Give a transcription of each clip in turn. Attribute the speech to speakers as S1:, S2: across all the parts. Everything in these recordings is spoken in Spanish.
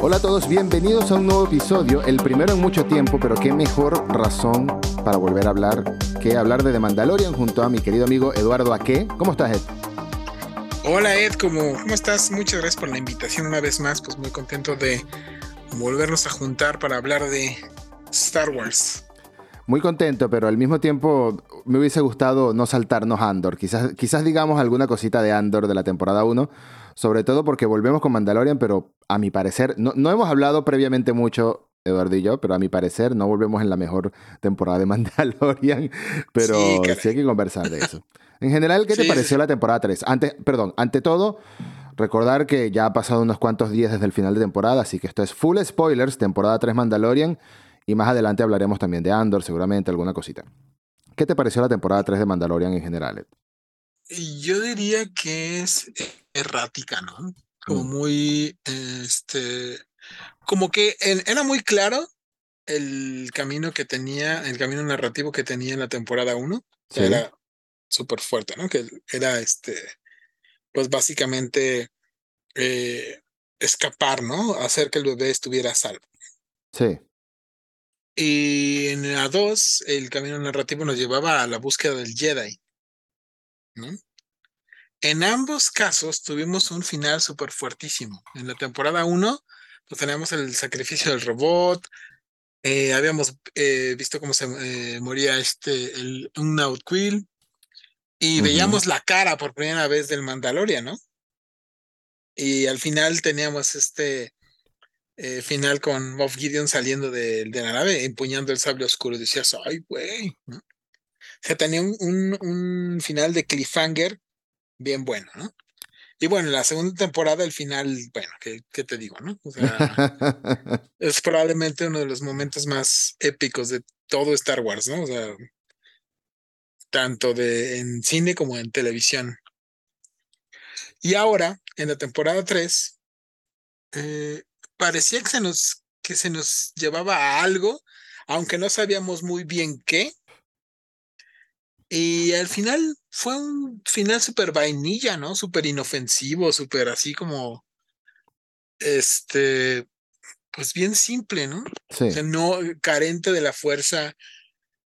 S1: Hola a todos, bienvenidos a un nuevo episodio, el primero en mucho tiempo, pero qué mejor razón para volver a hablar que hablar de The Mandalorian junto a mi querido amigo Eduardo Aque. ¿Cómo estás, Ed?
S2: Hola, Ed, ¿cómo, ¿cómo estás? Muchas gracias por la invitación una vez más, pues muy contento de volvernos a juntar para hablar de Star Wars.
S1: Muy contento, pero al mismo tiempo me hubiese gustado no saltarnos Andor. Quizás, quizás digamos alguna cosita de Andor de la temporada 1, sobre todo porque volvemos con Mandalorian, pero a mi parecer, no, no hemos hablado previamente mucho, Eduardo y yo, pero a mi parecer no volvemos en la mejor temporada de Mandalorian, pero sí, hay que conversar de eso. En general, ¿qué te pareció la temporada 3? Antes, perdón, ante todo, recordar que ya ha pasado unos cuantos días desde el final de temporada, así que esto es full spoilers, temporada 3 Mandalorian. Y más adelante hablaremos también de Andor, seguramente, alguna cosita. ¿Qué te pareció la temporada 3 de Mandalorian en general?
S2: Yo diría que es errática, ¿no? Como mm. muy, este, como que era muy claro el camino que tenía, el camino narrativo que tenía en la temporada 1. Era súper fuerte, ¿no? Que era, este, pues básicamente eh, escapar, ¿no? Hacer que el bebé estuviera salvo.
S1: Sí.
S2: Y en la 2, el camino narrativo nos llevaba a la búsqueda del Jedi. ¿no? En ambos casos tuvimos un final súper fuertísimo. En la temporada 1, pues teníamos el sacrificio del robot. Eh, habíamos eh, visto cómo se eh, moría este, el, un Outquill. Y veíamos la cara por primera vez del Mandalorian, ¿no? Y al final teníamos este final con Moff Gideon saliendo de, la nave, empuñando el sable oscuro. Y decías, ay, güey. O sea, tenía un, un, final de cliffhanger bien bueno, ¿no? Y bueno, la segunda temporada, el final, bueno, ¿qué, qué te digo, no? O sea, es probablemente uno de los momentos más épicos de todo Star Wars, ¿no? O sea, tanto de, en cine como en televisión. Y ahora, en la temporada 3, eh, parecía que se nos, que se nos llevaba a algo, aunque no sabíamos muy bien qué. Y al final fue un final súper vainilla, ¿no? Súper inofensivo, súper así como, este, pues bien simple, ¿no?
S1: Sí.
S2: O sea, no carente de la fuerza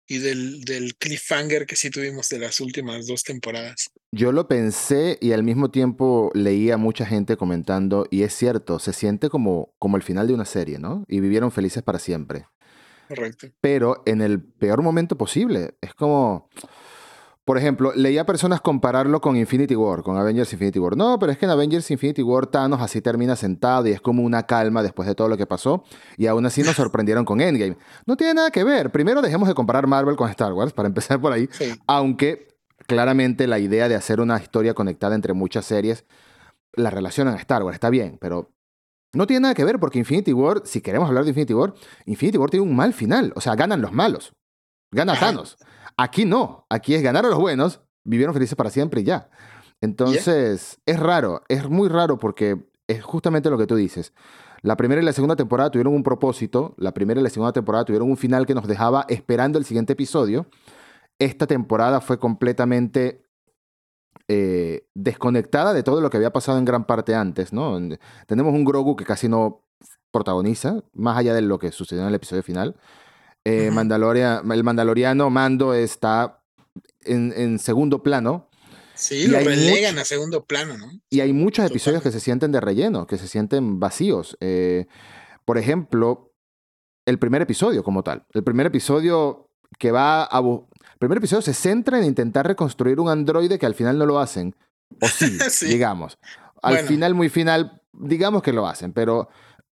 S2: y del, del cliffhanger que sí tuvimos de las últimas dos temporadas.
S1: Yo lo pensé y al mismo tiempo leía mucha gente comentando, y es cierto, se siente como, como el final de una serie, ¿no? Y vivieron felices para siempre.
S2: Correcto.
S1: Pero en el peor momento posible. Es como, por ejemplo, leía personas compararlo con Infinity War, con Avengers Infinity War. No, pero es que en Avengers Infinity War Thanos así termina sentado y es como una calma después de todo lo que pasó. Y aún así nos sorprendieron con Endgame. No tiene nada que ver. Primero dejemos de comparar Marvel con Star Wars, para empezar por ahí. Aunque claramente la idea de hacer una historia conectada entre muchas series la relacionan a Star Wars. Está bien, pero no tiene nada que ver porque Infinity War, si queremos hablar de Infinity War, Infinity War tiene un mal final. O sea, ganan los malos. Gana Thanos. Aquí no, aquí es ganar a los buenos, vivieron felices para siempre y ya. Entonces, es raro, es muy raro porque es justamente lo que tú dices. La primera y la segunda temporada tuvieron un propósito, la primera y la segunda temporada tuvieron un final que nos dejaba esperando el siguiente episodio. Esta temporada fue completamente eh, desconectada de todo lo que había pasado en gran parte antes, ¿no? Tenemos un Grogu que casi no protagoniza, más allá de lo que sucedió en el episodio final. Eh, el Mandaloriano Mando está en, segundo plano.
S2: Sí, lo relegan a segundo plano, ¿no?
S1: Y hay muchos episodios que se sienten de relleno, que se sienten vacíos. Eh, por ejemplo, el primer episodio como tal. El primer episodio que va a... El primer episodio se centra en intentar reconstruir un androide que al final no lo hacen. O sí, digamos. Al final, muy final, digamos que lo hacen, pero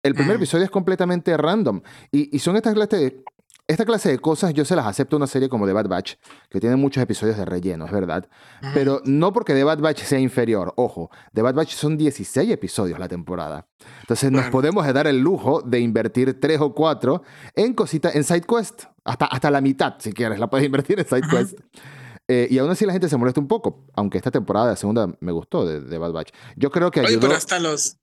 S1: el primer episodio es completamente random. Y, y son estas clases de esta clase de cosas yo se las acepto a una serie como The Bad Batch, que tiene muchos episodios de relleno, es verdad. Pero no porque The Bad Batch sea inferior. Ojo, The Bad Batch son 16 episodios la temporada. Entonces nos podemos dar el lujo de invertir 3 o 4 en cositas, en SideQuest. Hasta, hasta la mitad, si quieres, la puedes invertir en SideQuest. Eh, y aún así la gente se molesta un poco, aunque esta temporada, la segunda, me gustó de, The Bad Batch. Yo creo que ayudó...
S2: pero hasta los,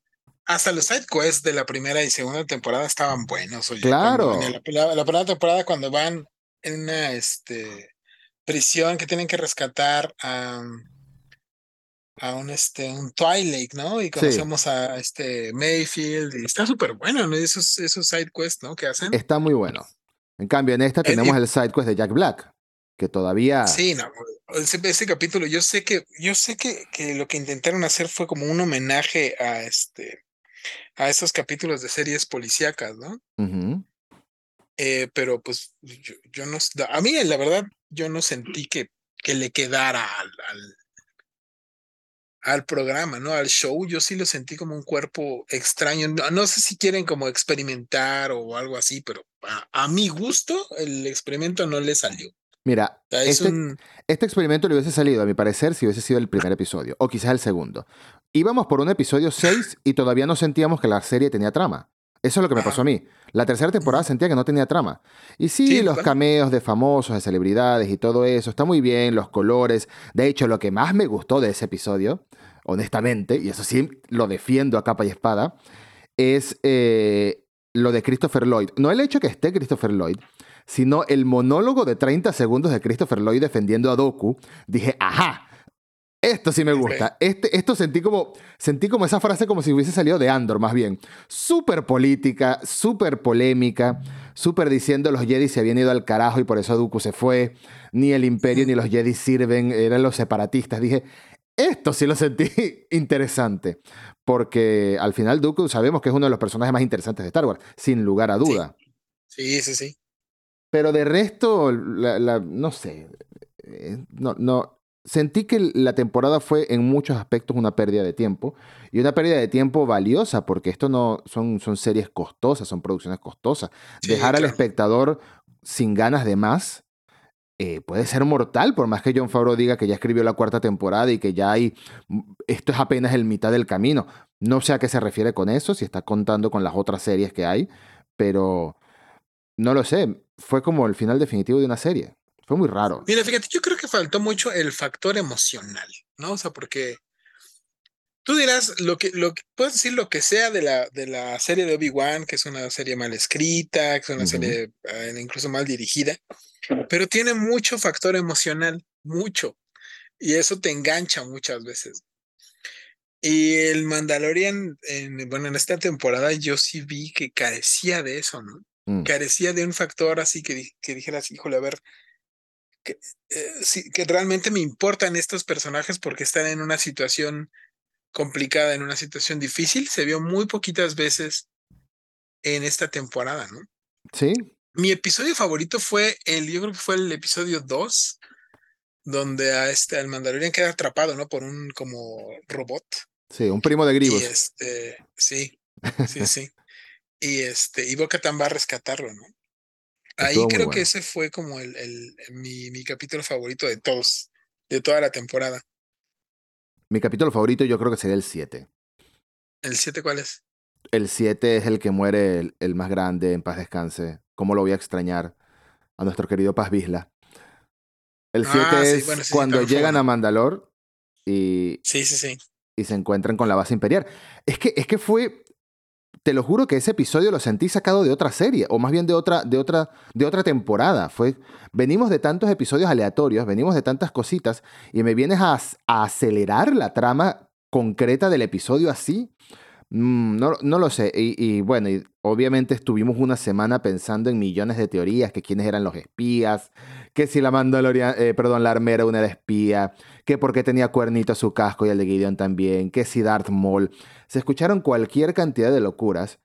S2: hasta los side quests de la primera y segunda temporada estaban buenos.
S1: claro.
S2: la, primera temporada, cuando van en una este, prisión que tienen que rescatar a. a un, este, un Twilight, ¿no? Y conocemos a este Mayfield y está súper bueno, ¿no? Esos, esos side quests, ¿no? Que hacen.
S1: Está muy bueno. En cambio, en esta
S2: Eh,
S1: tenemos
S2: y-
S1: el side quest de Jack Black, que todavía...
S2: Sí, no, ese, ese capítulo, yo sé que, yo sé que, que lo que intentaron hacer fue como un homenaje a este, a esos capítulos de series policíacas, ¿no? Eh, pero pues yo, yo no, a mí la verdad, yo no sentí que, que le quedara al, al, al programa, ¿no? Al show, yo sí lo sentí como un cuerpo extraño. No, no sé si quieren como experimentar o algo así, pero a, a mi gusto el experimento no le salió.
S1: Mira,
S2: es
S1: este,
S2: un...
S1: este experimento le hubiese salido, a mi parecer, si hubiese sido el primer episodio, o quizás el segundo. Íbamos por un episodio 6 y todavía no sentíamos que la serie tenía trama. Eso es lo que me pasó a mí. La tercera temporada sentía que no tenía trama. Y sí,
S2: Sí,
S1: los
S2: total.
S1: cameos de famosos, de celebridades y todo eso, está muy bien, los colores. De hecho, lo que más me gustó de ese episodio, honestamente, y eso sí lo defiendo a capa y espada, es eh, lo de Christopher Lloyd. No el hecho que esté Christopher Lloyd, sino el monólogo de 30 segundos de Christopher Lloyd defendiendo a Doku. Dije, ajá, esto sí me gusta. Este, esto sentí como, sentí como esa frase como si hubiese salido de Andor, más bien. Súper política, súper polémica, súper diciendo los Jedi se habían ido al carajo y por eso Dooku se fue. Ni el Imperio ni los Jedi sirven, eran los separatistas. Dije, esto sí lo sentí interesante. Porque al final Dooku sabemos que es uno de los personajes más interesantes de Star Wars, sin lugar a duda.
S2: Sí, sí, sí.
S1: Pero de resto, la- la- no sé. eh, No, no. Sentí que la temporada fue en muchos aspectos una pérdida de tiempo. Y una pérdida de tiempo valiosa, porque esto no son, son series costosas, son producciones costosas.
S2: Sí,
S1: Dejar al espectador sin ganas de más eh, puede ser mortal, por más que John Favreau diga que ya escribió la cuarta temporada y que ya hay. Esto es apenas el mitad del camino. No sé a qué se refiere con eso, si está contando con las otras series que hay, pero no lo sé. Fue como el final definitivo de una serie. Fue muy raro.
S2: Mira, fíjate, yo creo que faltó mucho el factor emocional, ¿no? O sea, porque tú dirás lo que, lo que puedes decir lo que sea de la, de la serie de Obi-Wan, que es una serie mal escrita, que es una
S1: Ujú.
S2: serie eh, incluso mal dirigida, pero tiene mucho factor emocional, mucho. Y eso te engancha muchas veces. Y el Mandalorian, en, bueno, en esta temporada yo sí vi que carecía de eso, ¿no?
S1: Mm.
S2: Carecía de un factor así que, que dijeras, híjole, a ver, que, eh, sí, que realmente me importan estos personajes porque están en una situación complicada, en una situación difícil. Se vio muy poquitas veces en esta temporada, ¿no?
S1: ¿Sí?
S2: Mi episodio favorito fue el, yo creo que fue el episodio 2, donde a este, al Mandalorian queda atrapado, ¿no? Por un como robot.
S1: Sí, un primo de
S2: Y
S1: Gribus.
S2: este, sí, sí, sí. Y este, y Bo-Katan va a rescatarlo, ¿no? Ahí creo
S1: bueno.
S2: que ese fue como el, el- mi, mi capítulo favorito de todos, de toda la temporada.
S1: Mi capítulo favorito yo creo que sería el 7.
S2: ¿El 7 cuál es?
S1: El 7 es el que muere el, el más grande, en paz descanse. ¿Cómo lo voy a extrañar? A nuestro querido Paz Vizla. El 7
S2: Ah, sí,
S1: es
S2: bueno, sí, sí,
S1: cuando llegan a Mandalor y,
S2: Sí, sí, sí.
S1: y se encuentran con la base imperial. Es que, es que fue. Te lo juro que ese episodio lo sentí sacado de otra serie, o más bien de otra, de otra, de otra temporada. Fue, venimos de tantos episodios aleatorios, venimos de tantas cositas, y me vienes a, a acelerar la trama concreta del episodio así. Mm, no, no lo sé. Y, bueno, obviamente estuvimos una semana pensando en millones de teorías, que quiénes eran los espías, que si la Mandalorian, eh, perdón, la armera una espía, que por qué tenía cuernito su casco y el de Gideon también, que si Darth Maul. Se escucharon cualquier cantidad de locuras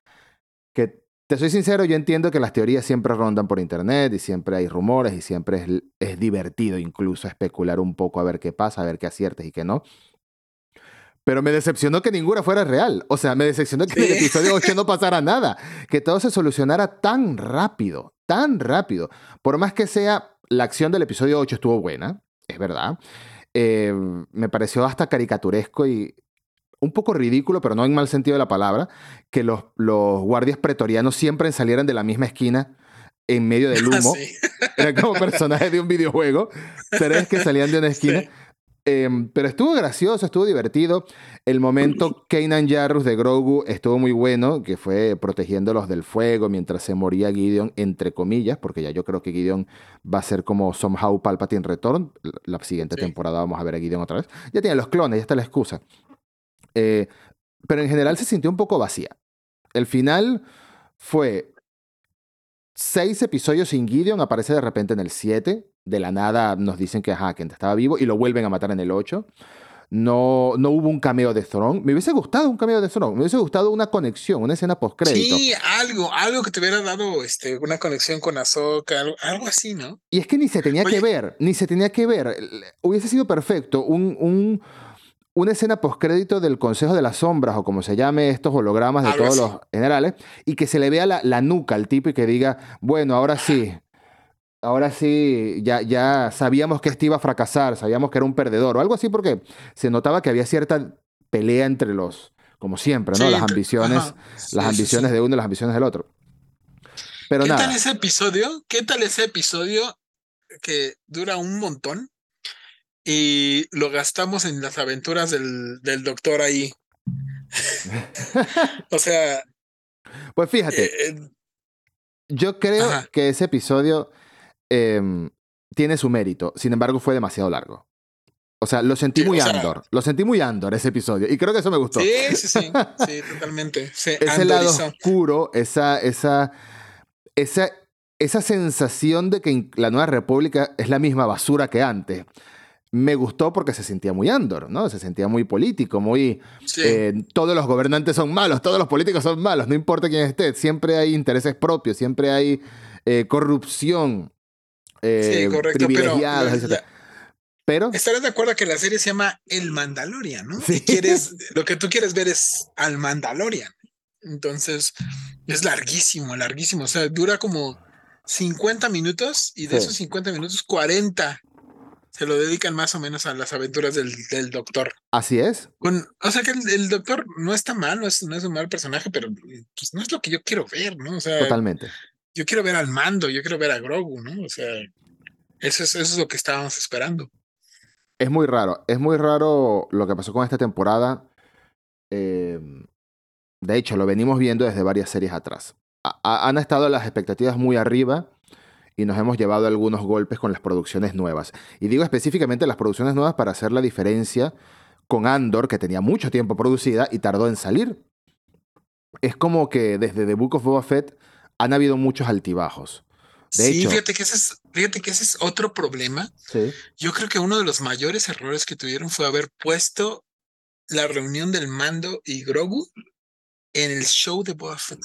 S1: que, te soy sincero, yo entiendo que las teorías siempre rondan por internet y siempre hay rumores y siempre es, es divertido incluso especular un poco a ver qué pasa, a ver qué aciertes y qué no. Pero me decepcionó que ninguna fuera real. O sea, me decepcionó que en el episodio 8 no pasara nada. Que todo se solucionara tan rápido, tan rápido. Por más que sea, la acción del episodio 8 estuvo buena, es verdad. Eh, me pareció hasta caricaturesco y un poco ridículo, pero no en mal sentido de la palabra, que los, los guardias pretorianos siempre salieran de la misma esquina en medio del
S2: Ah,
S1: humo.
S2: sí.
S1: Era como personajes de un videojuego. Tres que salían de una esquina.
S2: Sí.
S1: Em, pero estuvo gracioso, estuvo divertido. El momento Kanan Jarrus de Grogu estuvo muy bueno, que fue protegiéndolos del fuego mientras se moría Gideon, entre comillas, porque ya yo creo que Gideon va a ser como somehow Palpatine Return. La siguiente temporada vamos a ver a Gideon otra vez. Ya tiene los clones, ya está la excusa. Eh, pero en general se sintió un poco vacía. El final fue seis episodios sin Gideon, aparece de repente en el 7 de la nada nos dicen que Hackent estaba vivo y lo vuelven a matar en el 8. No, no hubo un cameo de Throne. Me hubiese gustado un cameo de Throne. Me hubiese gustado una conexión, una escena post-crédito.
S2: Sí, algo, algo que te hubiera dado este, una conexión con Ahsoka, algo, así, ¿no?
S1: Y es que ni se tenía que ver, ni se tenía que ver. Hubiese sido perfecto un, un una escena postcrédito del Consejo de las Sombras, o como se llame estos hologramas de todos los generales, y que se le vea la, la, nuca al tipo y que diga, bueno, ahora sí, ahora sí, ya, ya sabíamos que este iba a fracasar, sabíamos que era un perdedor o algo así, porque se notaba que había cierta pelea entre los, como siempre, ¿no? las ambiciones, las ambiciones de uno y las ambiciones del otro.
S2: Pero ¿Qué tal ese episodio? ¿Qué tal ese episodio que dura un montón y lo gastamos en las aventuras del, del doctor ahí? o sea.
S1: Pues fíjate. Eh, eh, yo creo que ese episodio Em, tiene su mérito. Sin embargo, fue demasiado largo. O sea, lo sentí muy Andor. Lo sentí muy Andor ese episodio. Y creo que eso me gustó.
S2: Sí, sí, sí. Sí, totalmente.
S1: ese lado oscuro, esa, esa, esa, esa sensación de que la Nueva República es la misma basura que antes. Me gustó porque se sentía muy Andor, ¿no? Se sentía muy político, muy... Eh, todos los gobernantes son malos, todos los políticos son malos, no importa quién esté, siempre hay intereses propios, siempre hay eh, corrupción sí, eh, correcto, pero,
S2: Estarás de acuerdo que la serie se llama El Mandalorian, ¿no? Si quieres, lo que tú quieres ver es al Mandalorian. Entonces, es larguísimo, larguísimo. O sea, dura como 50 minutos y de esos 50 minutos, 40 se lo dedican más o menos a las aventuras del, del doctor.
S1: Así es.
S2: o sea que el, doctor no está mal, no es, no es un mal personaje, pero pues, no es lo que yo quiero ver, ¿no? O sea,
S1: Totalmente
S2: yo quiero ver al mando, yo quiero ver a Grogu, ¿no? O sea, eso es, eso es lo que estábamos esperando.
S1: Es muy raro, es muy raro lo que pasó con esta temporada. Em, de hecho, lo venimos viendo desde varias series atrás. han estado las expectativas muy arriba y nos hemos llevado algunos golpes con las producciones nuevas. Y digo específicamente las producciones nuevas para hacer la diferencia con Andor, que tenía mucho tiempo producida y tardó en salir. Es como que desde The Book of Boba Fett han habido muchos altibajos. De sí,
S2: fíjate que ese es, fíjate que ese es otro problema.
S1: Sí.
S2: Yo creo que uno de los mayores errores que tuvieron fue haber puesto la reunión del mando y Grogu en el show de Boba Fett.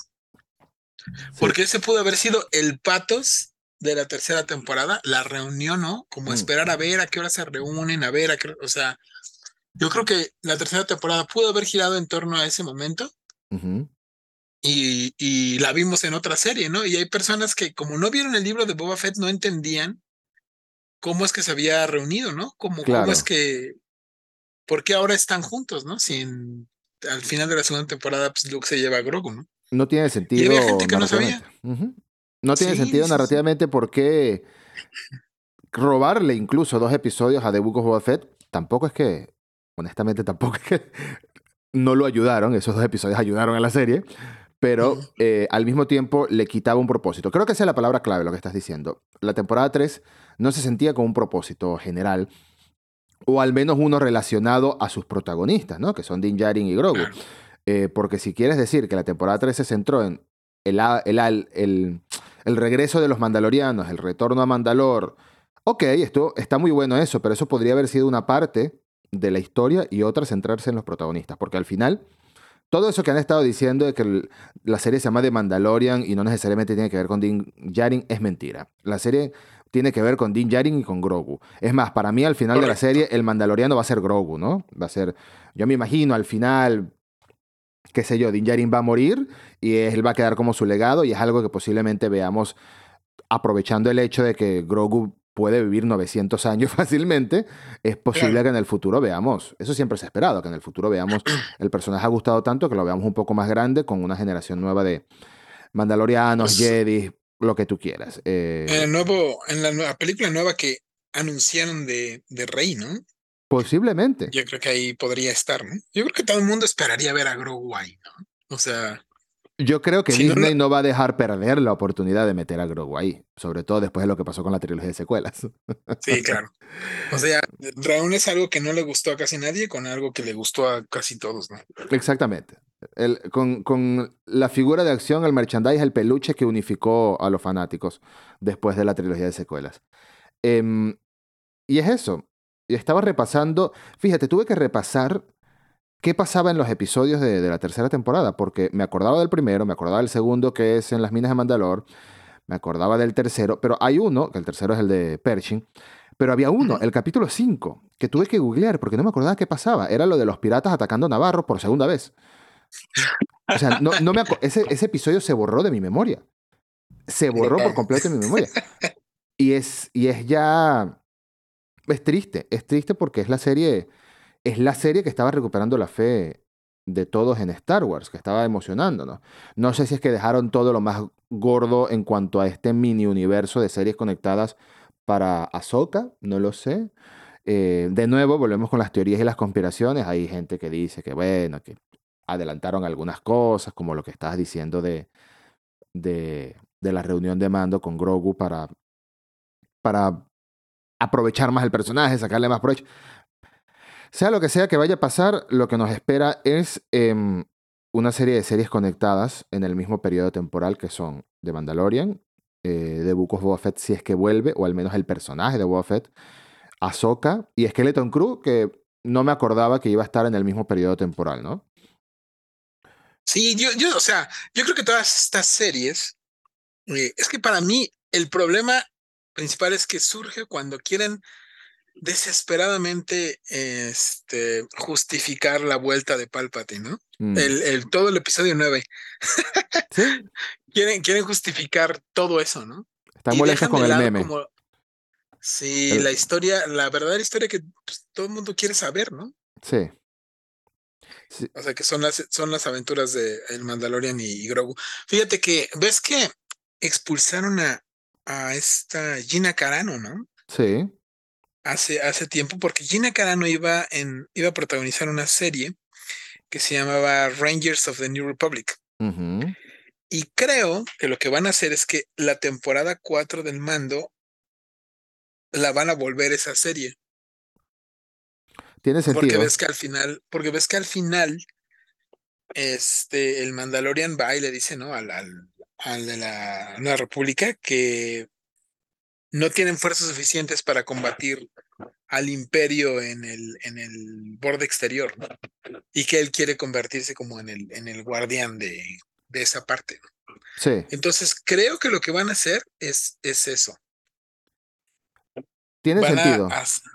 S2: Porque ese pudo haber sido el patos de la tercera temporada, la reunión, ¿no? Como mm. esperar a ver a qué hora se reúnen, a ver a qué, o sea, yo creo que la tercera temporada pudo haber girado en torno a ese momento. Y, la vimos en otra serie, ¿no? Y hay personas que como no vieron el libro de Boba Fett no entendían cómo es que se había reunido, ¿no? Como, cómo es que, ¿por qué ahora están juntos, ¿no? Si al final de la segunda temporada pues, Luke se lleva a Grogu, ¿no?
S1: No tiene sentido. Y había gente que no sabía. No tiene sentido narrativamente porque robarle incluso dos episodios a The Book of Boba Fett tampoco es que, honestamente, tampoco es que no lo ayudaron. Esos dos episodios ayudaron a la serie pero eh, al mismo tiempo le quitaba un propósito. Creo que esa es la palabra clave, lo que estás diciendo. La temporada 3 no se sentía con un propósito general, o al menos uno relacionado a sus protagonistas, ¿no? que son Din Djarin y Grogu. Eh, porque si quieres decir que la temporada 3 se centró en el, el, el, el, regreso de los mandalorianos, el retorno a Mandalor, ok, esto, está muy bueno eso, pero eso podría haber sido una parte de la historia y otra centrarse en los protagonistas, porque al final todo eso que han estado diciendo de que la serie se llama The Mandalorian y no necesariamente tiene que ver con Din Djarin es mentira. La serie tiene que ver con Din Djarin y con Grogu. Es más, para mí al final de la serie el mandaloriano va a ser Grogu, ¿no? Va a ser, yo me imagino al final, qué sé yo, Din Djarin va a morir y él va a quedar como su legado y es algo que posiblemente veamos aprovechando el hecho de que Grogu puede vivir 900 años fácilmente, es posible que en el futuro veamos, eso siempre se ha esperado, que en el futuro veamos, el personaje ha gustado tanto que lo veamos un poco más grande con una generación nueva de mandalorianos, pues Jedi, lo que tú quieras.
S2: Eh. En, el nuevo, en la nueva película nueva que anunciaron de, de Rey, ¿no?
S1: Posiblemente.
S2: Yo creo que ahí podría estar, ¿no? Yo creo que todo el mundo esperaría ver a Grogu ahí, ¿no? O sea,
S1: Yo creo que
S2: Si
S1: Disney
S2: no-
S1: no va a dejar perder la oportunidad de meter a Grogu ahí, sobre todo después de lo que pasó con la trilogía de secuelas.
S2: sí, claro. O sea, reúnes algo que no le gustó a casi nadie con algo que le gustó a casi todos, ¿no?
S1: Exactamente. El- con, con la figura de acción, el merchandise, el peluche que unificó a los fanáticos después de la trilogía de secuelas. Em, y es eso. Y estaba repasando, fíjate, tuve que repasar qué pasaba en los episodios de, de la tercera temporada, porque me acordaba del primero, me acordaba del segundo, que es en las minas de Mandalor, me acordaba del tercero, pero hay uno, que el tercero es el de Pershing, pero había uno, el capítulo 5, que tuve que googlear porque no me acordaba qué pasaba. Era lo de los piratas atacando a Navarro por segunda vez. O sea, no, no me ese, ese episodio se borró de mi memoria. Se borró por completo de mi memoria. Y es, y es ya. Es triste. Es triste porque es la serie. Es la serie que estaba recuperando la fe de todos en Star Wars, que estaba emocionándonos. No sé si es que dejaron todo lo más gordo en cuanto a este mini universo de series conectadas para Ahsoka, no lo sé. Eh, de nuevo, volvemos con las teorías y las conspiraciones. Hay gente que dice que, bueno, que adelantaron algunas cosas, como lo que estabas diciendo de, de, de la reunión de mando con Grogu para, para aprovechar más el personaje, sacarle más provecho. Sea lo que sea que vaya a pasar, lo que nos espera es em, una serie de series conectadas en el mismo periodo temporal que son The Mandalorian, eh, The Book of Fett si es que vuelve, o al menos el personaje de Boba Fett, Ahsoka y Skeleton Crew, que no me acordaba que iba a estar en el mismo periodo temporal, ¿no?
S2: Sí, yo, yo, o sea, yo creo que todas estas series, eh, es que para mí el problema principal es que surge cuando quieren desesperadamente este, justificar la vuelta de Palpatine, ¿no?
S1: Mm.
S2: El, el- todo el episodio 9.
S1: Sí,
S2: Quieren, quieren justificar todo eso, ¿no?
S1: están molestos con el meme.
S2: como- Sí,
S1: El-
S2: la historia, la verdadera historia que pues, todo el mundo quiere saber, ¿no?
S1: Sí. Sí,
S2: O sea, que son las, son las aventuras de el Mandalorian y, y Grogu. Fíjate que, ¿ves que expulsaron a, a esta Gina Carano, ¿no?
S1: sí.
S2: Hace, hace tiempo, porque Gina Carano iba, en, iba a protagonizar una serie que se llamaba Rangers of the New Republic. Y creo que lo que van a hacer es que la temporada 4 del mando la van a volver esa serie.
S1: Tiene
S2: Porque
S1: sentido.
S2: ves que al final, porque ves que al final, este, el Mandalorian va y le dice, ¿no? Al, al, al de la Nueva República que no tienen fuerzas suficientes para combatir al imperio en el, en el borde exterior, ¿no? Y que él quiere convertirse como en el, en el guardián de, de esa parte. ¿no?
S1: Sí,
S2: Entonces, creo que lo que van a hacer es, es eso.
S1: tiene
S2: Van a,
S1: sentido.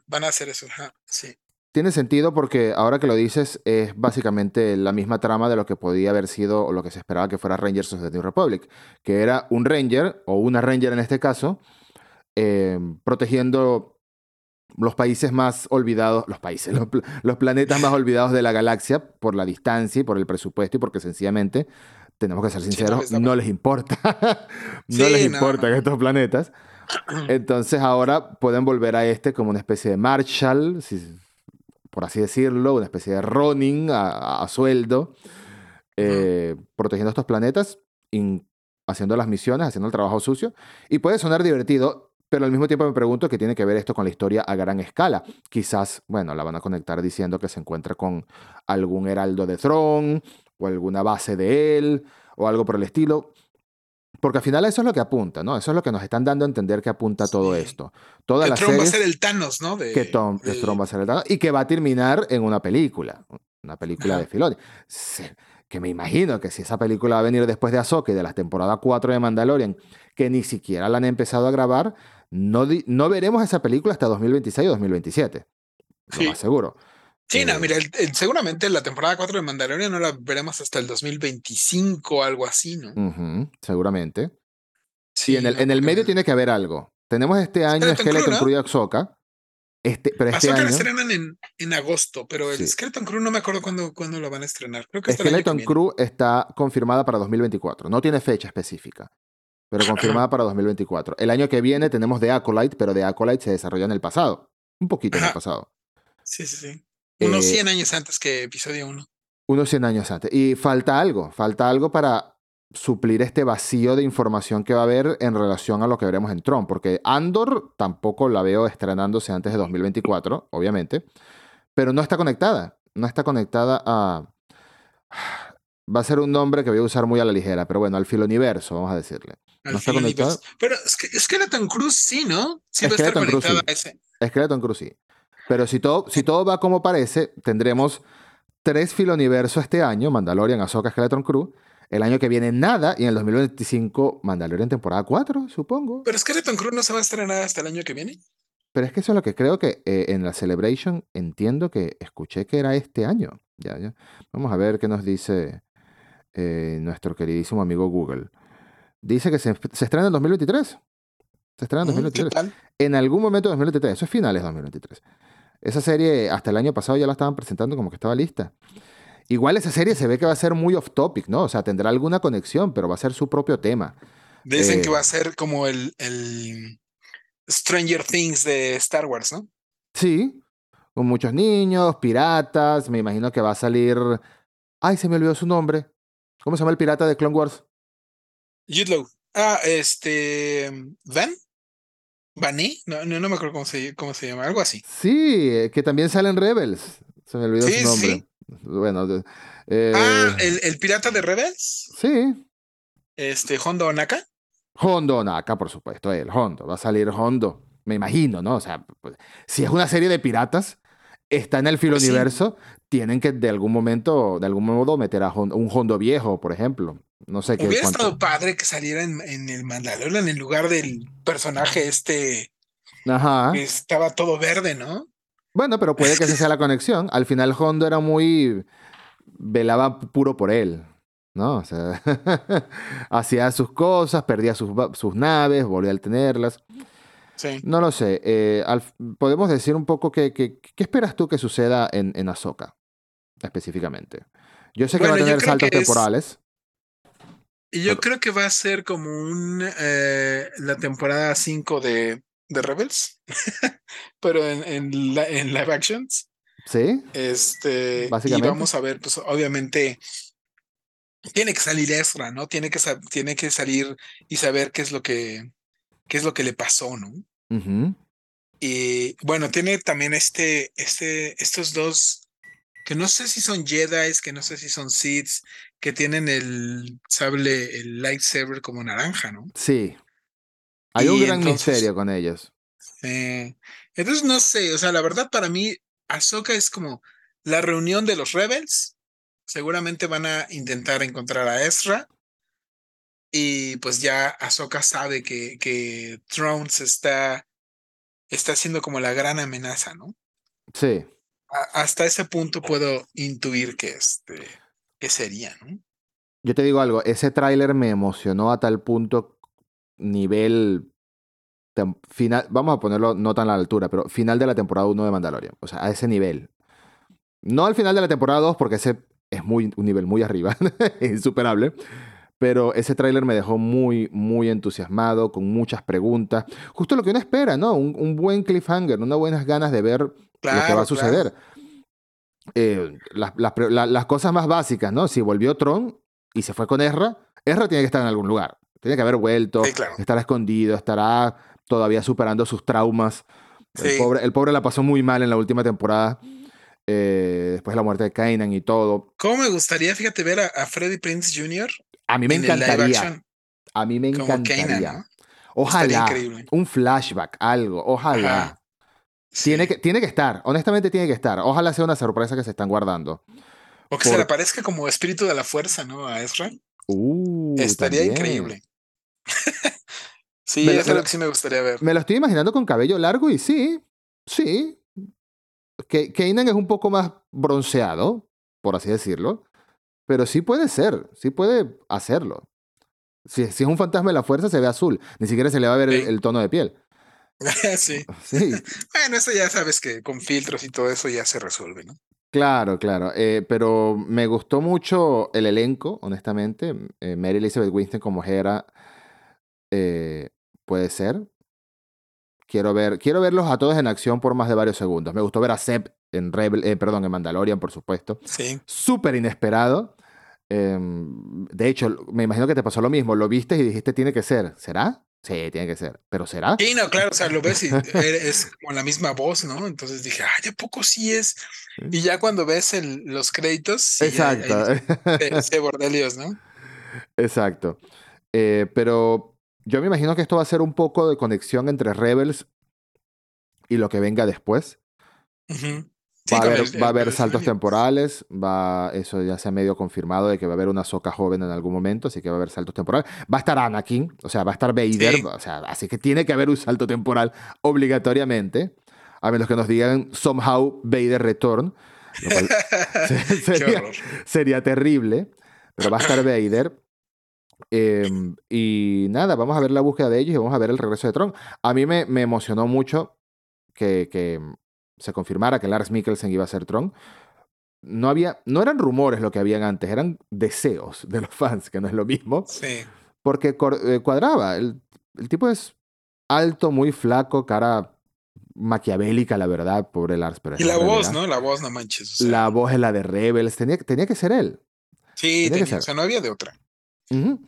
S2: van a hacer eso, ajá, sí.
S1: Tiene sentido porque ahora que lo dices es básicamente la misma trama de lo que podía haber sido o lo que se esperaba que fuera Rangers of the New Republic, que era un Ranger o una Ranger en este caso, eh, protegiendo los países más olvidados, los países, los, los planetas más olvidados de la galaxia por la distancia y por el presupuesto y porque sencillamente, tenemos que ser sinceros, no les importa, no
S2: Sí,
S1: les
S2: no,
S1: importan
S2: no.
S1: estos planetas. Entonces ahora pueden volver a este como una especie de Marshall, si- por así decirlo, una especie de Ronin a, sueldo, eh, protegiendo estos planetas, in- haciendo las misiones, haciendo el trabajo sucio. Y puede sonar divertido, pero al mismo tiempo me pregunto qué tiene que ver esto con la historia a gran escala. Quizás, bueno, la van a conectar diciendo que se encuentra con algún heraldo de Throne o alguna base de él o algo por el estilo. Porque al final eso es lo que apunta, ¿no? Eso es lo que nos están dando a entender que apunta todo
S2: Sí.
S1: esto. Todas
S2: Que
S1: las
S2: Tron va a
S1: series
S2: ser el Thanos, ¿no? De-
S1: que Tom que
S2: del-
S1: Tron va a ser el Thanos y que va a terminar en una película, una película
S2: Ajá.
S1: de Filoni. Que me imagino que si esa película va a venir después de Ahsoka y de la temporada 4 de Mandalorian, que ni siquiera la han empezado a grabar, no, no veremos esa película hasta 2026 o 2027. Lo
S2: Sí.
S1: más seguro.
S2: Sí, no,
S1: Eh,
S2: mira, el- el- seguramente la temporada 4 de Mandalorian no la veremos hasta el 2025 o algo así, ¿no?
S1: seguramente.
S2: Sí,
S1: y en el, en el medio
S2: me-
S1: tiene que haber algo. Tenemos este año
S2: Skeleton Crew, ¿no?
S1: Crew y Ahsoka. Este, pero este
S2: Ahsoka la
S1: año...
S2: estrenan en, en agosto, pero el
S1: Sí.
S2: Skeleton Crew no me acuerdo cuándo, cuándo lo van a estrenar. Creo que año
S1: Skeleton. Crew está confirmada para 2024. No tiene fecha específica, pero confirmada para 2024. El año que viene tenemos The Acolyte, pero The Acolyte se desarrolla en el pasado. Un poquito en el pasado.
S2: Sí, sí, sí. Unos
S1: Eh,
S2: 100 años antes que episodio 1.
S1: Unos 100 años antes. Y falta algo, falta algo para suplir este vacío de información que va a haber en relación a lo que veremos en Tron, porque Andor tampoco la veo estrenándose antes de 2024, obviamente, pero no está conectada, no está conectada a... Va a ser un nombre que voy a usar muy a la ligera, pero bueno, al filoniverso, vamos a decirle.
S2: Al
S1: ¿No está
S2: universo. Pero Skeleton Cruz sí, ¿no? Sí va a estar
S1: Cruz,
S2: conectada
S1: sí.
S2: a ese.
S1: Skeleton Crew sí. Pero si todo, si todo va como parece, tendremos tres filoniversos este año, Mandalorian, Ahsoka, Skeleton Crew. El año que viene nada y en el 2025 Mandalorian temporada 4, supongo.
S2: Pero Skeleton Cruz no se va a estrenar hasta el año que viene.
S1: Pero es que eso es lo que creo que eh, en la Celebration entiendo que escuché que era este año. Ya, ya. Vamos a ver qué nos dice eh, nuestro queridísimo amigo Google. Dice que se, se estrena en 2023. Se estrena en
S2: Mm, ¿Qué
S1: 2023.
S2: tal?
S1: En algún momento de 2023. Eso es finales de 2023. Esa serie hasta el año pasado ya la estaban presentando como que estaba lista. Igual esa serie se ve que va a ser muy off topic, ¿no? O sea, tendrá alguna conexión, pero va a ser su propio tema.
S2: Dicen que
S1: Eh,
S2: va a ser como el, el Stranger Things de Star Wars, ¿no?
S1: Sí, con muchos niños, piratas. Me imagino que va a salir. Ay, se me olvidó su nombre. ¿Cómo se llama el pirata de Clone Wars?
S2: Jude. Ah, este. ¿Van? ¿Vané? No, no, no me acuerdo cómo se, cómo se llama. Algo así.
S1: Sí, eh, que también sale en Rebels. Se me olvidó
S2: Sí,
S1: su nombre.
S2: sí.
S1: Bueno, eh,
S2: Ah, el, el pirata de Rebels.
S1: sí.
S2: Este, Hondo Onaka.
S1: Hondo Naka, por supuesto, el Hondo. Va a salir Hondo. Me imagino, ¿no? O sea, pues, si es una serie de piratas, está en el
S2: Pues sí.
S1: filoniverso, tienen que de algún momento, de algún modo, meter a Hon- un Hondo viejo, por ejemplo. No sé qué.
S2: Hubiera
S1: cuánto-
S2: estado padre que saliera en, en el Mandalorian en lugar del personaje este
S1: Ajá.
S2: que estaba todo verde, ¿no?
S1: Bueno, pero puede que esa sea la conexión. Al final Hondo era muy... velaba puro por él, ¿no? O sea, hacía sus cosas, perdía sus, sus naves, volvía a tenerlas.
S2: Sí.
S1: No lo sé. eh, al- podemos decir un poco que, que- qué esperas tú que suceda en, en Ahsoka, específicamente. Yo sé que va a tener saltos
S2: es-
S1: temporales.
S2: Y yo creo que va a ser como un eh, la temporada 5 de, de Rebels, pero en, en, la- en live actions.
S1: ¿Sí?
S2: Este, y
S1: Básicamente.
S2: vamos a ver, pues obviamente tiene que salir Ezra, ¿no? Tiene que, tiene que salir y saber qué es lo que, qué es lo que le pasó, ¿no? Y bueno, tiene también este, este, estos dos, que no sé si son Jedi, que no sé si son Sith, que tienen el sable, el lightsaber como naranja, ¿no?
S1: Sí. Hay un gran
S2: entonces-
S1: misterio con ellos.
S2: Eh, entonces no sé, o sea, la verdad para mí, Ahsoka es como la reunión de los Rebels. Seguramente van a intentar encontrar a Ezra. Y pues ya Ahsoka sabe que, que Thrones está, está siendo como la gran amenaza, ¿no?
S1: Sí.
S2: A- hasta ese punto puedo intuir que este que sería, ¿no?
S1: Yo te digo algo, ese tráiler me emocionó a tal punto, nivel final, vamos a ponerlo no tan a la altura, pero final de la temporada 1 de Mandalorian, o sea, a ese nivel. No al final de la temporada 2 porque ese es muy un nivel muy arriba, es insuperable, pero ese tráiler me dejó muy muy entusiasmado, con muchas preguntas, justo lo que uno espera, ¿no? Un, un buen cliffhanger, unas buenas ganas de ver lo que va
S2: Claro,
S1: a suceder. Eh, las, las cosas más básicas, ¿no? Si volvió Tron y se fue con Ezra, Ezra tiene que estar en algún lugar. Tiene que haber vuelto,
S2: Sí, claro.
S1: estará escondido, estará todavía superando sus traumas. El, pobre, el pobre la pasó muy mal en la última temporada, eh, después de la muerte de Kanan y todo.
S2: ¿Cómo me gustaría, fíjate, ver a, a Freddie Prince Jr.
S1: A mí me
S2: en
S1: encantaría. A mí me
S2: como
S1: encantaría. Ojalá. Un flashback, algo. Ojalá.
S2: Ajá. Sí.
S1: Tiene, que, tiene que estar. Honestamente tiene que estar. Ojalá sea una sorpresa que se están guardando.
S2: O que se le aparezca como espíritu de la fuerza, ¿no? A Ezra.
S1: Uh,
S2: Estaría
S1: también.
S2: increíble. sí,
S1: Me
S2: es
S1: lo-
S2: que sí me gustaría ver.
S1: Me lo estoy imaginando con cabello largo y sí, sí. Que Kanan es un poco más bronceado, por así decirlo. Pero sí puede ser, sí puede hacerlo. Si, si es un fantasma de la fuerza, se ve azul. Ni siquiera se le va a ver el tono de piel.
S2: sí.
S1: Sí,
S2: Bueno, eso ya sabes que con filtros y todo eso ya se resuelve, ¿no?
S1: claro, claro. Eh, pero me gustó mucho el elenco, honestamente. Eh, Mary Elizabeth Winston como Hera eh, puede ser. Quiero, ver, quiero verlos a todos en acción por más de varios segundos. Me gustó ver a Seb en, Rebel, eh, perdón, en Mandalorian, por supuesto.
S2: Sí.
S1: Súper inesperado. Em, de hecho, me imagino que te pasó lo mismo. Lo viste y dijiste, tiene que ser. ¿Será? Sí, tiene que ser. ¿Pero será?
S2: Sí, no, claro, o sea, lo ves y es como la misma voz, ¿no? Entonces dije, ay, ¿a poco sí es? Y ya cuando ves el, los créditos, sí,
S1: Exacto.
S2: se Bordelios, ¿no?
S1: Exacto. Eh, pero yo me imagino que esto va a ser un poco de conexión entre Rebels y lo que venga después. Va, a haber, va a haber saltos temporales, va, eso ya se ha medio confirmado de que va a haber una soca joven en algún momento, así que va a haber saltos temporales. Va a estar Anakin, o sea, va a estar Vader, o sea, así que tiene que haber un salto temporal obligatoriamente, a menos que nos digan somehow Vader Return, sería, sería terrible, pero va a estar Vader. Em, y nada, vamos a ver la búsqueda de ellos y vamos a ver el regreso de Tron. A mí me, me emocionó mucho que, que, se confirmara que Lars Mikkelsen iba a ser Tron. No, había, no eran rumores lo que habían antes, eran deseos de los fans, que no es lo mismo.
S2: Sí.
S1: Porque eh, cuadraba. El, el tipo es alto, muy flaco, cara maquiavélica, la verdad, pobre Lars. Pero
S2: y la, voz, ¿no? La voz, no manches.
S1: O sea. La voz es la de Rebels. Tenía, tenía que ser él.
S2: Sí, tenía, tenía que ser. o sea, no había de otra.
S1: Uh -huh.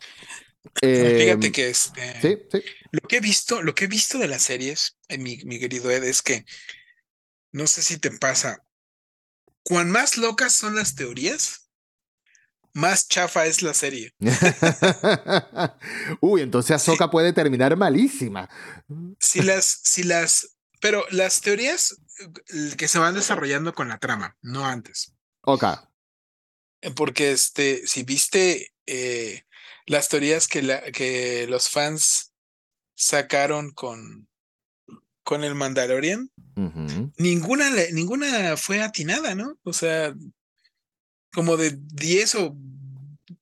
S2: Fíjate eh, que este,
S1: sí, sí.
S2: lo que he visto, lo que he visto de las series, eh, mi, mi querido Ed, es que no sé si te pasa. Cuan más locas son las teorías, más chafa es la serie.
S1: Uy, entonces Ahsoka sí. puede terminar malísima.
S2: Si las, si las, pero las teorías eh, que se van desarrollando con la trama, no antes.
S1: Ok.
S2: Porque este, si viste eh, las teorías que, la, que los fans sacaron con, con el Mandalorian,
S1: uh -huh.
S2: ninguna, ninguna fue atinada, ¿no? O sea, como de 10 o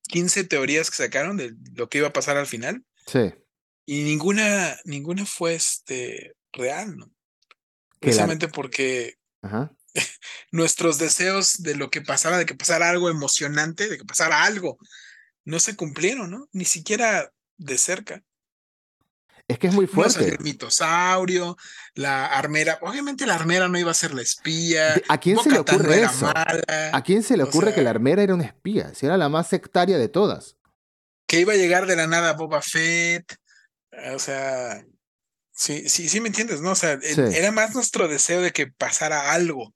S2: 15 teorías que sacaron de lo que iba a pasar al final.
S1: Sí.
S2: Y ninguna, ninguna fue este, real, ¿no? Precisamente la... porque nuestros deseos de lo que pasara, de que pasara algo emocionante, de que pasara algo, no se cumplieron, ¿no? Ni siquiera de cerca.
S1: Es que es muy fuerte.
S2: el mitosaurio, la armera. Obviamente la armera no iba a ser la espía.
S1: ¿A quién se le ocurre eso? Mala, ¿A quién se le ocurre sea, que la armera era una espía? Si era la más sectaria de todas.
S2: Que iba a llegar de la nada Boba Fett. O sea, sí, sí, sí me entiendes, ¿no? O sea, sí. era más nuestro deseo de que pasara algo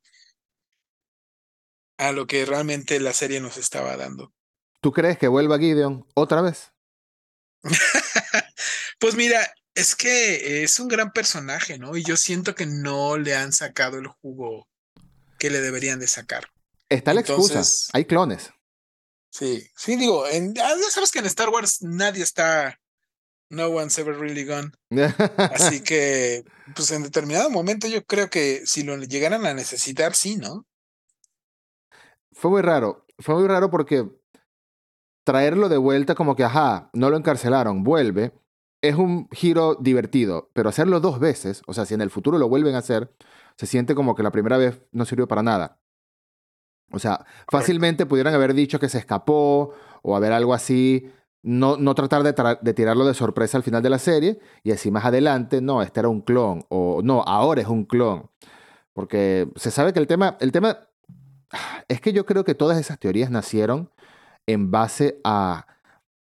S2: a lo que realmente la serie nos estaba dando.
S1: ¿Tú crees que vuelva Gideon otra vez?
S2: pues mira, es que es un gran personaje, ¿no? Y yo siento que no le han sacado el jugo que le deberían de sacar.
S1: Está la Entonces, excusa, hay clones.
S2: Sí, sí, digo, en, ya sabes que en Star Wars nadie está, no one's ever really gone. Así que, pues en determinado momento yo creo que si lo llegaran a necesitar, sí, ¿no?
S1: Fue muy raro, fue muy raro porque traerlo de vuelta como que, ajá, no lo encarcelaron, vuelve, es un giro divertido, pero hacerlo dos veces, o sea, si en el futuro lo vuelven a hacer, se siente como que la primera vez no sirvió para nada. O sea, fácilmente pudieran haber dicho que se escapó o haber algo así, no, no tratar de, tra de, tirarlo de sorpresa al final de la serie y así más adelante, no, este era un clon o no, ahora es un clon. Porque se sabe que el tema, el tema es que yo creo que todas esas teorías nacieron en base a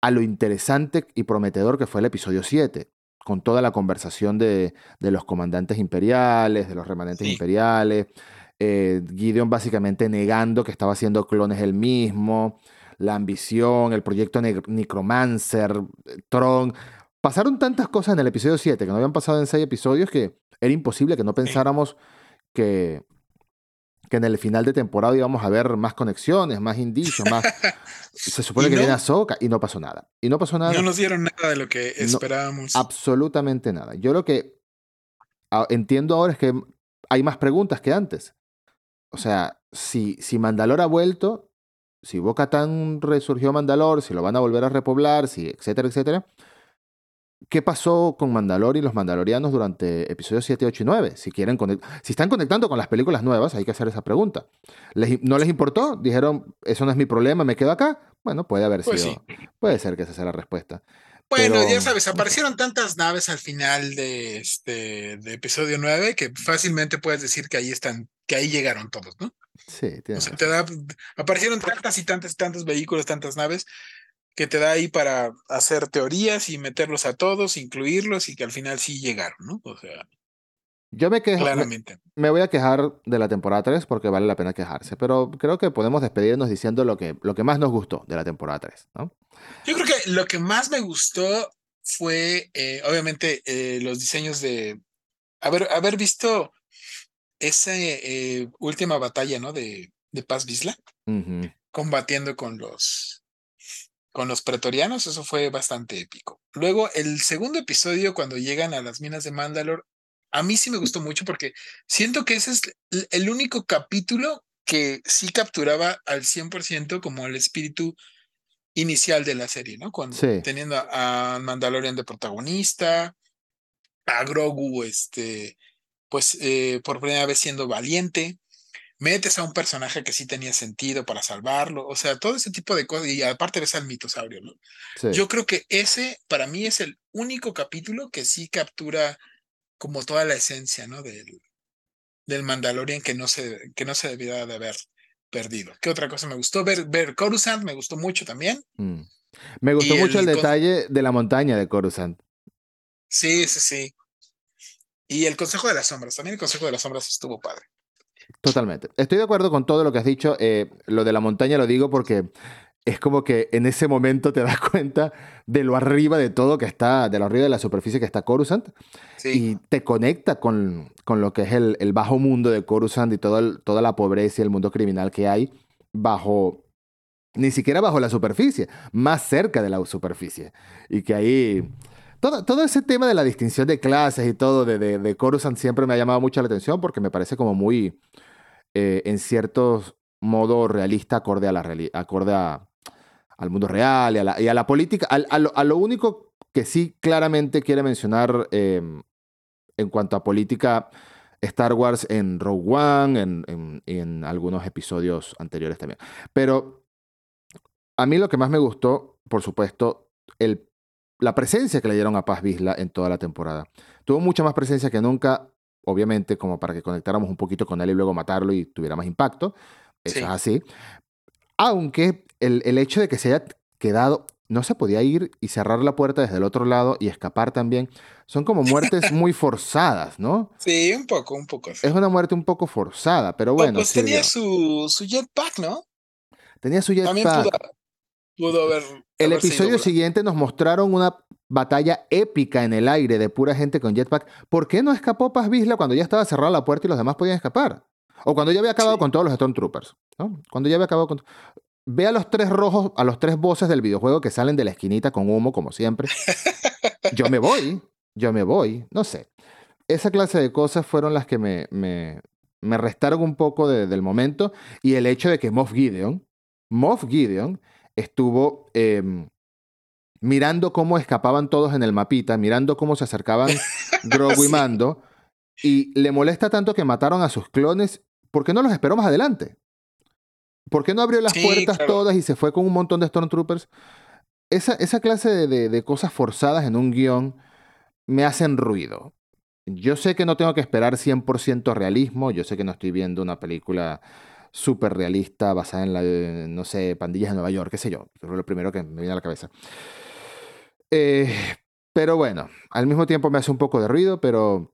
S1: a lo interesante y prometedor que fue el episodio 7, con toda la conversación de, de los comandantes imperiales, de los remanentes sí. imperiales, eh, Gideon básicamente negando que estaba haciendo clones él mismo, la ambición, el proyecto ne Necromancer, Tron. Pasaron tantas cosas en el episodio 7 que no habían pasado en 6 episodios que era imposible que no pensáramos que, que en el final de temporada íbamos a ver más conexiones, más indicios, más... Se supone que no, viene Ahsoka y no pasó nada. Y no pasó nada.
S2: No nos dieron nada de lo que esperábamos.
S1: No, absolutamente nada. Yo lo que entiendo ahora es que hay más preguntas que antes. O sea, si, si Mandalor ha vuelto, si Boca Tan resurgió Mandalor, si lo van a volver a repoblar, si etcétera, etcétera, ¿Qué pasó con Mandalor y los mandalorianos durante episodios 7, 8 y 9? Si, quieren si están conectando con las películas nuevas, hay que hacer esa pregunta. ¿Les, ¿No les importó? Dijeron, eso no es mi problema, me quedo acá. Bueno, puede haber
S2: pues
S1: sido.
S2: Sí.
S1: Puede ser que esa sea la respuesta.
S2: Bueno,
S1: Pero,
S2: ya sabes, aparecieron tantas naves al final de este de episodio 9 que fácilmente puedes decir que ahí están, que ahí llegaron todos, ¿no?
S1: Sí,
S2: O
S1: tienes
S2: sea,
S1: razón.
S2: te da, aparecieron tantas y tantas y tantos vehículos, tantas naves, que te da ahí para hacer teorías y meterlos a todos, incluirlos y que al final sí llegaron, ¿no? O sea,
S1: Yo me quejo, me,
S2: claramente.
S1: me voy a quejar de la temporada 3 porque vale la pena quejarse, pero creo que podemos despedirnos diciendo lo que, lo que más nos gustó de la temporada 3, ¿no?
S2: Yo creo que lo que más me gustó fue, eh, obviamente, eh, los diseños de haber, haber visto esa eh, última batalla, ¿no? De, de Paz Vizla, combatiendo con los, con los pretorianos, eso fue bastante épico. Luego, el segundo episodio, cuando llegan a las minas de Mandalore, a mí sí me gustó mucho porque siento que ese es el- único capítulo que sí capturaba al 100% como el espíritu inicial de la serie, ¿no? Cuando
S1: Sí.
S2: teniendo a, a Mandalorian de protagonista, a Grogu, este, pues eh, por primera vez siendo valiente, metes a un personaje que sí tenía sentido para salvarlo, o sea, todo ese tipo de cosas, y aparte ves al mitosaurio, ¿no?
S1: Sí.
S2: Yo creo que ese, para mí, es el único capítulo que sí captura como toda la esencia, ¿no? Del, del Mandalorian que no se, que no se debiera de haber perdido. ¿Qué otra cosa me gustó? Ver, ver Coruscant me gustó mucho también.
S1: Mm. Me gustó
S2: Y
S1: mucho el
S2: el
S1: detalle de la montaña de Coruscant.
S2: Sí, sí, sí. Y el Consejo de las Sombras, también el Consejo de las Sombras estuvo padre.
S1: Totalmente. Estoy de acuerdo con todo lo que has dicho. Eh, lo de la montaña lo digo porque es como que en ese momento te das cuenta de lo arriba de todo que está, de lo arriba de la superficie que está Coruscant.
S2: Sí,
S1: y te conecta con, con lo que es el, el bajo mundo de Coruscant y todo el- toda la pobreza y el mundo criminal que hay bajo, ni siquiera bajo la superficie, más cerca de la superficie. Y que ahí, todo, todo ese tema de la distinción de clases y todo de, de, de Coruscant siempre me ha llamado mucho la atención porque me parece como muy, eh, en cierto modo, realista, acorde a la acorde a- al mundo real y a la, política, a, lo, único que sí claramente quiere mencionar eh, en cuanto a política Star Wars en Rogue One, en, en algunos episodios anteriores también. Pero a mí lo que más me gustó, por supuesto, el, la presencia que le dieron a Paz Vizla en toda la temporada. Tuvo mucha más presencia que nunca, obviamente, como para que conectáramos un poquito con él y luego matarlo y tuviera más impacto. Eso
S2: Sí.
S1: es así. Aunque el, el hecho de que se haya quedado, no se podía ir y cerrar la puerta desde el otro lado y escapar también, son como muertes muy forzadas, ¿no?
S2: sí, un poco, un poco. sí.
S1: Es una muerte un poco forzada, pero
S2: Oh,
S1: bueno,
S2: pues tenía su, su jetpack, ¿no?
S1: tenía su
S2: También pudo,
S1: jetpack.
S2: pudo haber.
S1: El episodio siguiente nos mostraron una batalla épica en el aire de pura gente con jetpack. ¿Por qué no escapó Paz Vizla cuando ya estaba cerrada la puerta y los demás podían escapar? O cuando ya había acabado
S2: Sí.
S1: con todos los Stormtroopers, ¿no? Cuando ya había acabado con... Ve a los tres rojos, a los tres voces del videojuego que salen de la esquinita con humo, como siempre. Yo me voy, yo me voy, no sé. Esa clase de cosas fueron las que me, me, me restaron un poco de- del momento y el hecho de que Moff Gideon, Moff Gideon estuvo em, mirando cómo escapaban todos en el mapita, mirando cómo se acercaban Grogu y. Mando y le molesta tanto que mataron a sus clones, ¿por qué no los esperó más adelante? ¿Por qué no abrió las
S2: Sí,
S1: puertas
S2: claro.
S1: todas y se fue con un montón de Stormtroopers? Esa, esa clase de, de- de cosas forzadas en un guion me hacen ruido. Yo sé que no tengo que esperar 100% realismo, yo sé que no estoy viendo una película súper realista basada en la, no sé, pandillas de Nueva York, qué sé yo, lo primero que me viene a la cabeza. Eh, pero bueno, al mismo tiempo me hace un poco de ruido, pero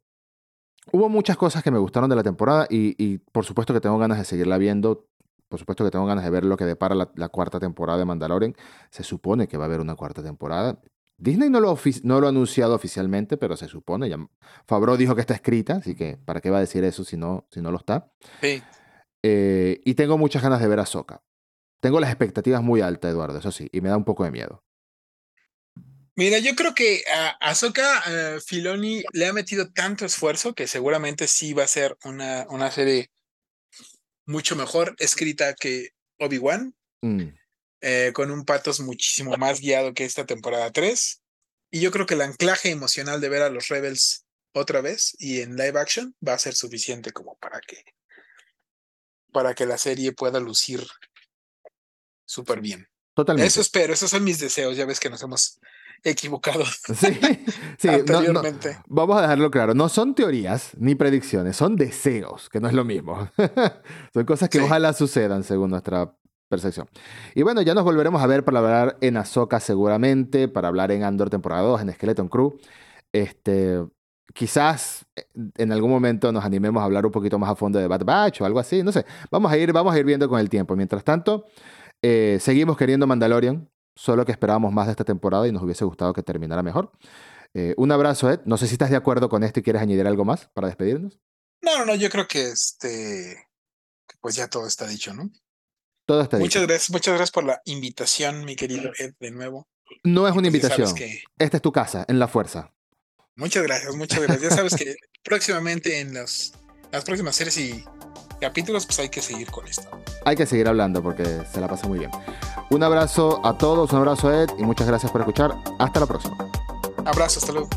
S1: hubo muchas cosas que me gustaron de la temporada y, y por supuesto que tengo ganas de seguirla viendo. Por supuesto que tengo ganas de ver lo que depara la, la cuarta temporada de Mandalorian. Se supone que va a haber una cuarta temporada. Disney no lo, ofi- no lo ha anunciado oficialmente, pero se supone. Ya, Favreau dijo que está escrita, así que ¿para qué va a decir eso si no, si no lo está?
S2: Sí.
S1: Eh, y tengo muchas ganas de ver a Soka. Tengo las expectativas muy altas, Eduardo, eso sí, y me da un poco de miedo.
S2: Mira, yo creo que a Ahsoka eh, Filoni le ha metido tanto esfuerzo que seguramente sí va a ser una, una serie mucho mejor escrita que Obi-Wan,
S1: Mm,
S2: eh, con un patos muchísimo más guiado que esta temporada 3. Y yo creo que el anclaje emocional de ver a los Rebels otra vez y en live action va a ser suficiente como para que para que la serie pueda lucir súper bien.
S1: totalmente.
S2: Eso espero, esos son mis deseos. Ya ves que nos hemos equivocado.
S1: Sí, sí no- no-
S2: anteriormente.
S1: vamos a dejarlo claro. No son teorías ni predicciones, son deseos, que no es lo mismo. son cosas que
S2: Sí.
S1: ojalá sucedan según nuestra percepción. Y bueno, ya nos volveremos a ver para hablar en Ahsoka seguramente, para hablar en Andor temporada 2, en Skeleton Crew. Este, quizás eh, en algún momento nos animemos a hablar un poquito más a fondo de Bad Batch o algo así, no sé. Vamos a ir, vamos a ir viendo con el tiempo. Mientras tanto, eh, seguimos queriendo Mandalorian, solo que esperábamos más de esta temporada y nos hubiese gustado que terminara mejor. Eh, un abrazo, Ed. No sé si estás de acuerdo con esto y quieres añadir algo más para despedirnos.
S2: No, no, no, yo creo que este, pues ya todo está dicho, ¿no?
S1: Todo está dicho.
S2: Muchas gracias, muchas gracias por la invitación, mi querido Ed, de nuevo.
S1: No es una
S2: Pues
S1: invitación.
S2: que-
S1: Esta es tu casa, en la fuerza.
S2: muchas gracias, muchas gracias. Ya sabes que próximamente en los, las próximas series y capítulos, pues hay que seguir con esto.
S1: Hay que seguir hablando porque se la pasa muy bien. Un abrazo a todos, un abrazo, Ed, y muchas gracias por escuchar. Hasta la próxima.
S2: Abrazo, hasta luego.